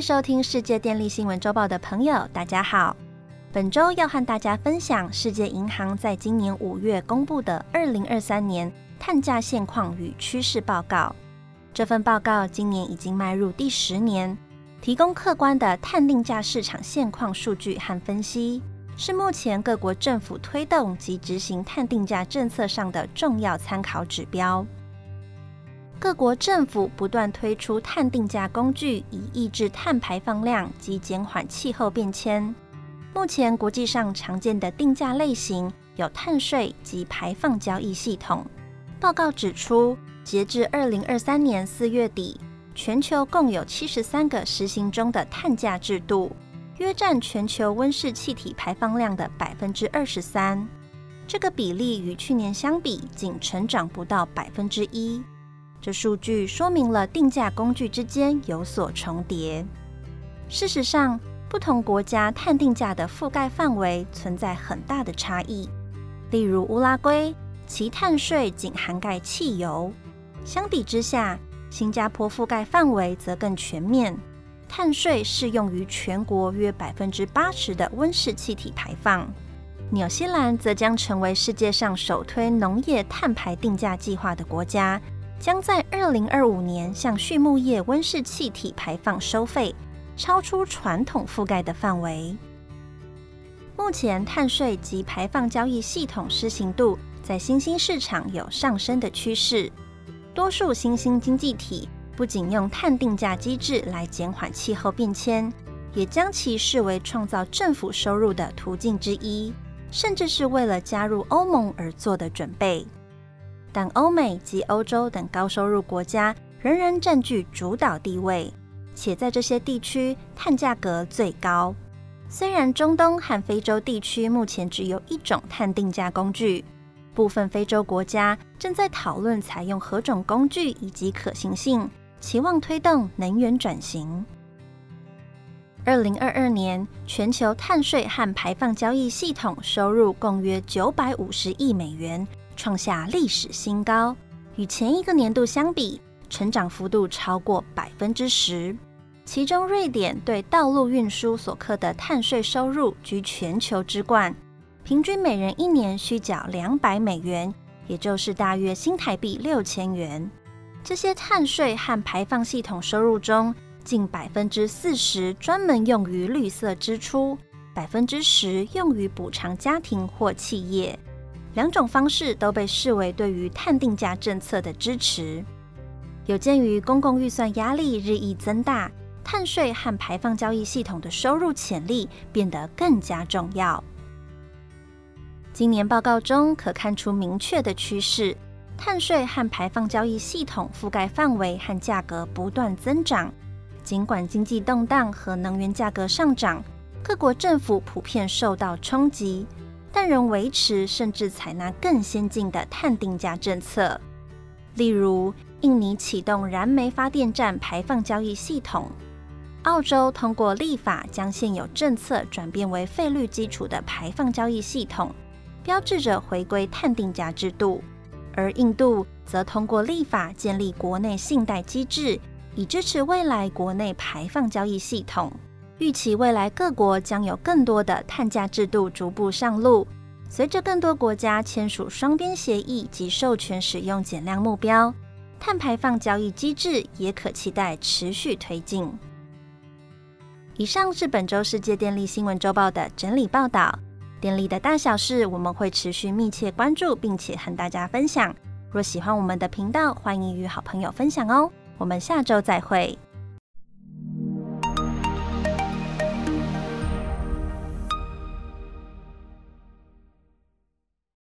收听世界电力新闻周报的朋友，大家好。本周要和大家分享世界银行在今年五月公布的二零二三年碳价现况与趋势报告。这份报告今年已经迈入第十年，提供客观的碳定价市场现况数据和分析，是目前各国政府推动及执行碳定价政策上的重要参考指标。各国政府不断推出碳定价工具，以抑制碳排放量及减缓气候变迁。目前国际上常见的定价类型有碳税及排放交易系统。报告指出，截至二零二三年四月底，全球共有七十三个实行中的碳价制度，约占全球温室气体排放量的百分之二十三。这个比例与去年相比，仅成长不到百分之一。这数据说明了定价工具之间有所重叠。事实上，不同国家碳定价的覆盖范围存在很大的差异。例如，乌拉圭其碳税仅涵盖汽油；相比之下，新加坡覆盖范围则更全面，碳税适用于全国约百分之八十的温室气体排放。纽西兰则将成为世界上首推农业碳排定价计划的国家。将在二零二五年向畜牧业温室气体排放收费，超出传统覆盖的范围。目前碳税及排放交易系统施行度在新兴市场有上升的趋势。多数新兴经济体不仅用碳定价机制来减缓气候变迁，也将其视为创造政府收入的途径之一，甚至是为了加入欧盟而做的准备。但欧美及欧洲等高收入国家仍然占据主导地位，且在这些地区碳价格最高。虽然中东和非洲地区目前只有一种碳定价工具，部分非洲国家正在讨论采用何种工具以及可行性，期望推动能源转型。二零二二年，全球碳税和排放交易系统收入共约九百五十亿美元。创下历史新高，与前一个年度相比，成长幅度超过百分之十。其中，瑞典对道路运输所课的碳税收入居全球之冠，平均每人一年需缴两百美元，也就是大约新台币六千元。这些碳税和排放系统收入中，近百分之四十专门用于绿色支出，百分之十用于补偿家庭或企业。两种方式都被视为对于碳定价政策的支持。有鉴于公共预算压力日益增大，碳税和排放交易系统的收入潜力变得更加重要。今年报告中可看出明确的趋势：碳税和排放交易系统覆盖范围和价格不断增长。尽管经济动荡和能源价格上涨，各国政府普遍受到冲击。但仍维持甚至采纳更先进的碳定价政策，例如印尼启动燃煤发电站排放交易系统，澳洲通过立法将现有政策转变为费率基础的排放交易系统，标志着回归碳定价制度；而印度则通过立法建立国内信贷机制，以支持未来国内排放交易系统。预期未来各国将有更多的碳价制度逐步上路，随着更多国家签署双边协议及授权使用减量目标，碳排放交易机制也可期待持续推进。以上是本周世界电力新闻周报的整理报道，电力的大小事我们会持续密切关注，并且和大家分享。若喜欢我们的频道，欢迎与好朋友分享哦。我们下周再会。